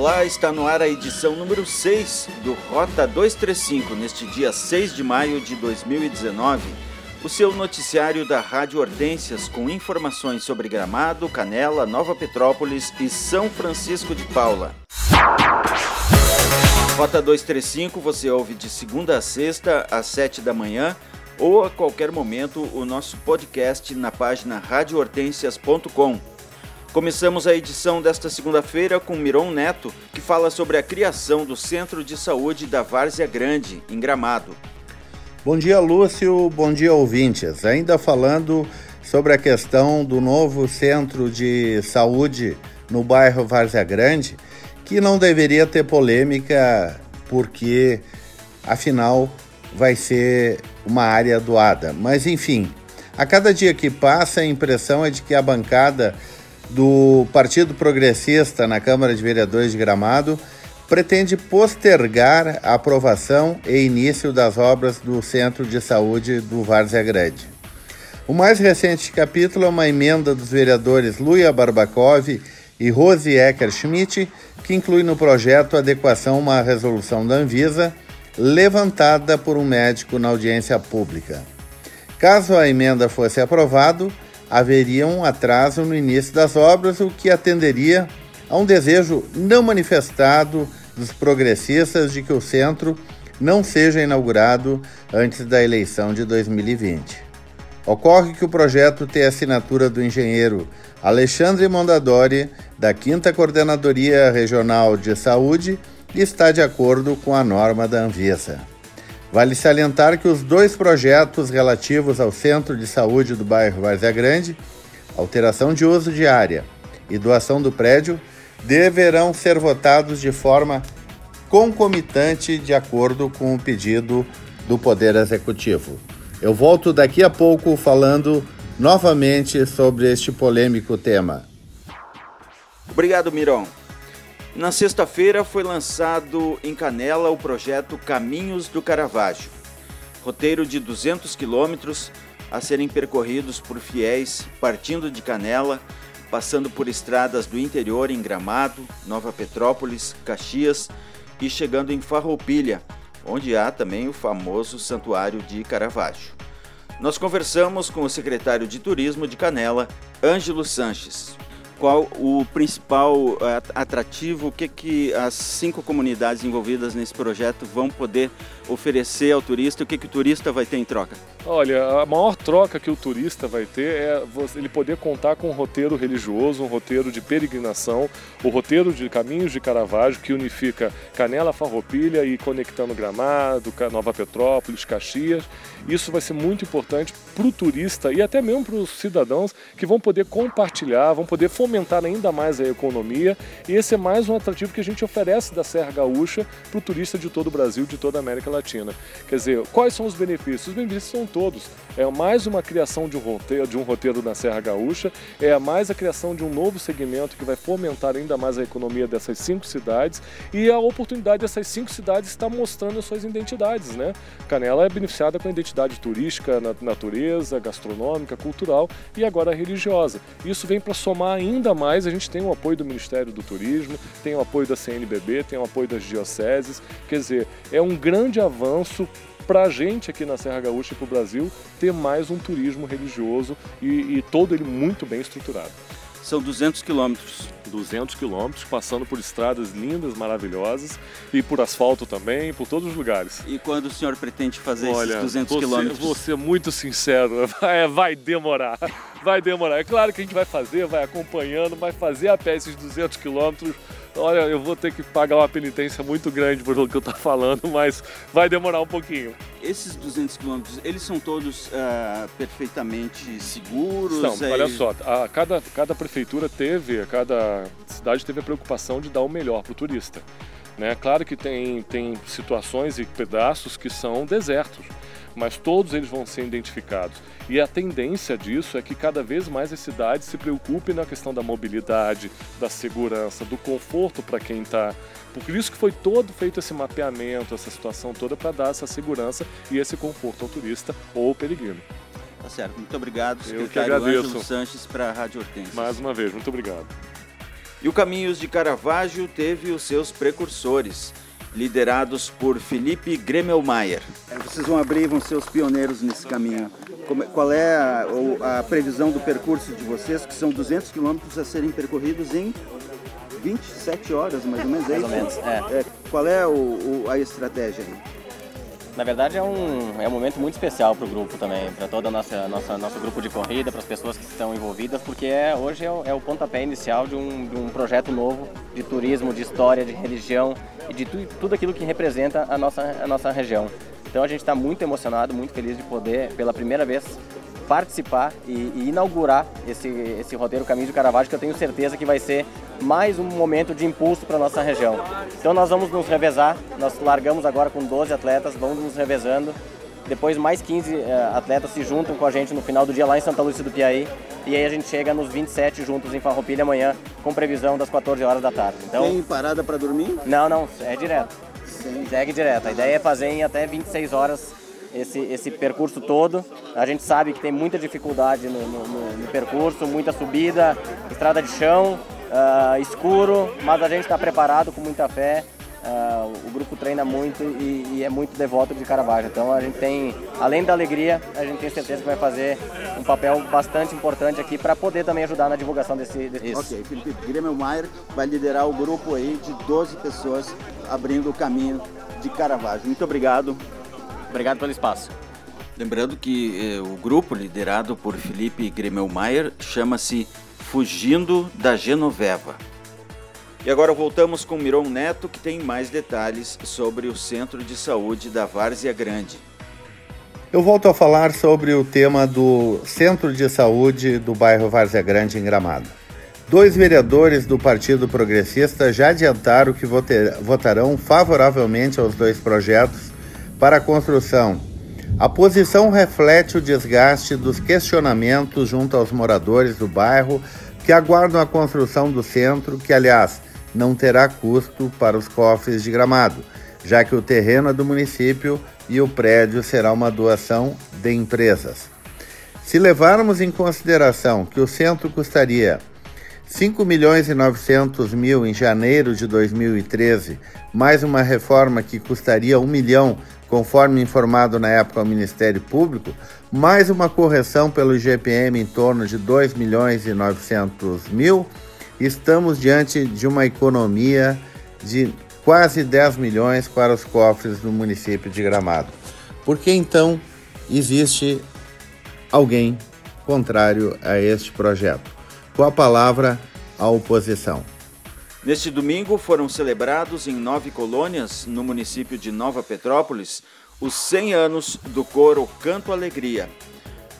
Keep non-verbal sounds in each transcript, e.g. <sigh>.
Olá, está no ar a edição número 6 do Rota 235, neste dia 6 de maio de 2019. O seu noticiário da Rádio Hortências com informações sobre Gramado, Canela, Nova Petrópolis e São Francisco de Paula. Rota 235 você ouve de segunda a sexta às 7 da manhã ou a qualquer momento o nosso podcast na página radiohortensias.com. Começamos a edição desta segunda-feira com Miron Neto, que fala sobre a criação do Centro de Saúde da Várzea Grande, em Gramado. Bom dia, Lúcio. Bom dia, ouvintes. Ainda falando sobre a questão do novo centro de saúde no bairro Várzea Grande, que não deveria ter polêmica, porque afinal vai ser uma área doada. Mas enfim, a cada dia que passa, a impressão é de que a bancada do Partido Progressista na Câmara de Vereadores de Gramado pretende postergar a aprovação e início das obras do Centro de Saúde do Várzea Grande. O mais recente capítulo é uma emenda dos vereadores Luia Barbakov e Rose Ecker Schmidt, que inclui no projeto adequação uma resolução da Anvisa levantada por um médico na audiência pública. Caso a emenda fosse aprovada, haveria um atraso no início das obras, o que atenderia a um desejo não manifestado dos progressistas de que o centro não seja inaugurado antes da eleição de 2020. Ocorre que o projeto tem a assinatura do engenheiro Alexandre Mondadori, da 5 Coordenadoria Regional de Saúde, e está de acordo com a norma da Anvisa. Vale salientar que os dois projetos relativos ao Centro de Saúde do bairro Várzea Grande, alteração de uso de área e doação do prédio, deverão ser votados de forma concomitante de acordo com o pedido do Poder Executivo. Eu volto daqui a pouco falando novamente sobre este polêmico tema. Obrigado, Miron. Na sexta-feira foi lançado em Canela o projeto Caminhos do Caravaggio, roteiro de 200 quilômetros a serem percorridos por fiéis partindo de Canela, passando por estradas do interior em Gramado, Nova Petrópolis, Caxias e chegando em Farroupilha, onde há também o famoso Santuário de Caravaggio. Nós conversamos com o secretário de Turismo de Canela, Ângelo Sanches qual o principal eh, atrativo, o que, que as cinco comunidades envolvidas nesse projeto vão poder oferecer ao turista, o que, que o turista vai ter em troca? Olha, a maior troca que o turista vai ter é ele poder contar com um roteiro religioso, um roteiro de peregrinação, o roteiro de Caminhos de Caravaggio, que unifica Canela, Farroupilha e conectando Gramado, Nova Petrópolis, Caxias. Isso vai ser muito importante para o turista e até mesmo para os cidadãos que vão poder compartilhar, vão poder fomentar ainda mais a economia. E esse é mais um atrativo que a gente oferece da Serra Gaúcha para o turista de todo o Brasil, de toda a América Latina. Quer dizer, quais são os benefícios? Os benefícios são todos. É mais uma criação de um roteiro, de um roteiro na Serra Gaúcha, é mais a criação de um novo segmento que vai fomentar ainda mais a economia dessas cinco cidades e a oportunidade dessas cinco cidades estar mostrando as suas identidades, né? Canela é beneficiada com a identidade turística, natureza, gastronômica, cultural e agora religiosa. Isso vem para somar ainda mais. A gente tem o apoio do Ministério do Turismo, tem o apoio da CNBB, tem o apoio das dioceses. Quer dizer, é um grande avanço para a gente aqui na Serra Gaúcha e para o Brasil ter mais um turismo religioso e, e todo ele muito bem estruturado. São 200 quilômetros. 200 quilômetros, passando por estradas lindas, maravilhosas e por asfalto também, por todos os lugares. E quando o senhor pretende fazer Olha, esses 200 você, quilômetros? Vou ser muito sincero, <laughs> vai, vai demorar. Vai demorar. É claro que a gente vai fazer, vai acompanhando, vai fazer a pé esses 200 quilômetros olha, eu vou ter que pagar uma penitência muito grande por tudo que eu estou falando, mas vai demorar um pouquinho. Esses 200 quilômetros, eles são todos uh, perfeitamente seguros? Não, é... olha só, a, cada, cada prefeitura teve, cada cidade teve a preocupação de dar o melhor para o turista. Né? Claro que tem, tem situações e pedaços que são desertos mas todos eles vão ser identificados. E a tendência disso é que cada vez mais as cidades se preocupem na questão da mobilidade, da segurança, do conforto para quem está. Por isso que foi todo feito esse mapeamento, essa situação toda para dar essa segurança e esse conforto ao turista ou ao peregrino. Tá certo, muito obrigado, secretário Ângelo Sanches para a Rádio Hortência. Mais uma vez, muito obrigado. E o Caminhos de Caravaggio teve os seus precursores, liderados por Felipe Gremelmaier. É, vocês vão abrir, vão ser os pioneiros nesse caminho. É, qual é a, a previsão do percurso de vocês, que são 200 quilômetros a serem percorridos em 27 horas, mais ou menos, é mais ou menos, é. é. Qual é o, o, a estratégia aí? Na verdade é um, é um momento muito especial para o grupo também, para todo o nossa, nossa, nosso grupo de corrida, para as pessoas que estão envolvidas, porque é, hoje é o, é o pontapé inicial de um, de um projeto novo de turismo, de história, de religião e de tu, tudo aquilo que representa a nossa, a nossa região. Então a gente está muito emocionado, muito feliz de poder, pela primeira vez, participar e, e, inaugurar esse, esse roteiro Caminho de Caravaggio, que eu tenho certeza que vai ser mais um momento de impulso para a nossa região. Então nós vamos nos revezar, nós largamos agora com 12 atletas, vamos nos revezando. Depois mais 15 uh, eh, atletas se juntam com a gente no final do dia lá em Santa Lúcia do Piauí. E aí a gente chega nos 27 juntos em Farroupilha amanhã, com previsão das 14 horas da tarde. Então, Tem parada para dormir? Não, não, é direto. Sim. Segue direto. A ideia é fazer em até 26 horas esse, esse percurso todo. A gente sabe que tem muita dificuldade no, no, no percurso, muita subida, estrada de chão, uh, escuro, mas a gente está preparado com muita fé. Uh, o grupo treina muito e, e, é muito devoto de Caravaggio. Então a gente tem, além da alegria, a gente tem certeza que vai fazer um papel bastante importante aqui para poder também ajudar na divulgação desse. desse... Ok, Felipe Grêmio Maier vai liderar o grupo aí de 12 pessoas abrindo o caminho de Caravaggio. Muito obrigado. Obrigado pelo espaço. Lembrando que eh, o grupo liderado por Felipe Gremelmaier chama-se Fugindo da Genoveva. E agora voltamos com Miron Neto, que tem mais detalhes sobre o Centro de Saúde da Várzea Grande. Eu volto a falar sobre o tema do Centro de Saúde do bairro Várzea Grande, em Gramado. Dois vereadores do Partido Progressista já adiantaram que votarão favoravelmente aos dois projetos para a construção. A posição reflete o desgaste dos questionamentos junto aos moradores do bairro que aguardam a construção do centro, que, aliás, não terá custo para os cofres de gramado, já que o terreno é do município e o prédio será uma doação de empresas. Se levarmos em consideração que o centro custaria 5 milhões e 900 mil em janeiro de 2013, mais uma reforma que custaria 1 milhão conforme informado na época ao Ministério Público, mais uma correção pelo IGPM em torno de 2 milhões e 900 mil, estamos diante de uma economia de quase 10 milhões para os cofres do município de Gramado. Por que então existe alguém contrário a este projeto? Com a palavra, a oposição. Neste domingo foram celebrados em nove colônias, no município de Nova Petrópolis, os 100 anos do coro Canto Alegria.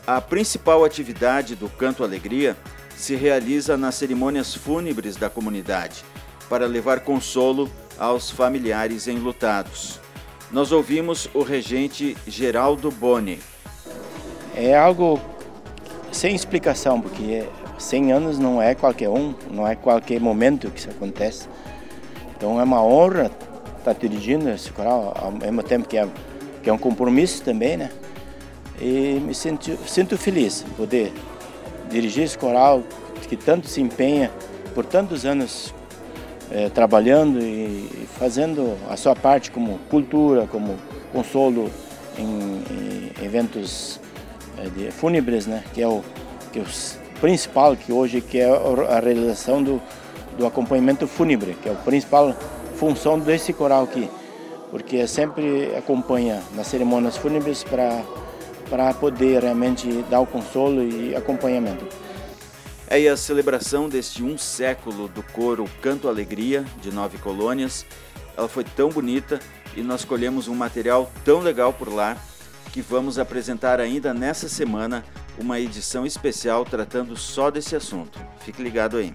A principal atividade do Canto Alegria se realiza nas cerimônias fúnebres da comunidade, para levar consolo aos familiares enlutados. Nós ouvimos o regente Geraldo Boni. É algo sem explicação, porque 100 anos não é qualquer um, não é qualquer momento que isso acontece. Então é uma honra estar dirigindo esse coral, ao mesmo tempo que é, que é um compromisso também, né? E me sinto, sinto feliz poder dirigir esse coral que tanto se empenha por tantos anos é, trabalhando e fazendo a sua parte como cultura, como consolo em, em eventos é, fúnebres, né? Que é o que os principal que hoje que é a realização do, do acompanhamento fúnebre, que é a principal função desse coral aqui, porque sempre acompanha nas cerimônias fúnebres para para poder realmente dar o consolo e acompanhamento. É a celebração deste um século do coro Canto Alegria, de nove colônias. Ela foi tão bonita e nós colhemos um material tão legal por lá que vamos apresentar ainda nessa semana uma edição especial tratando só desse assunto. Fique ligado aí.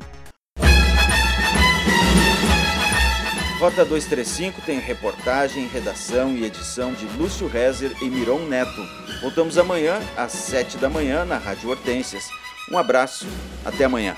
Rota 235 tem reportagem, redação e edição de Lúcio Rezer e Miron Neto. Voltamos amanhã às 7 da manhã na Rádio Hortências. Um abraço, até amanhã.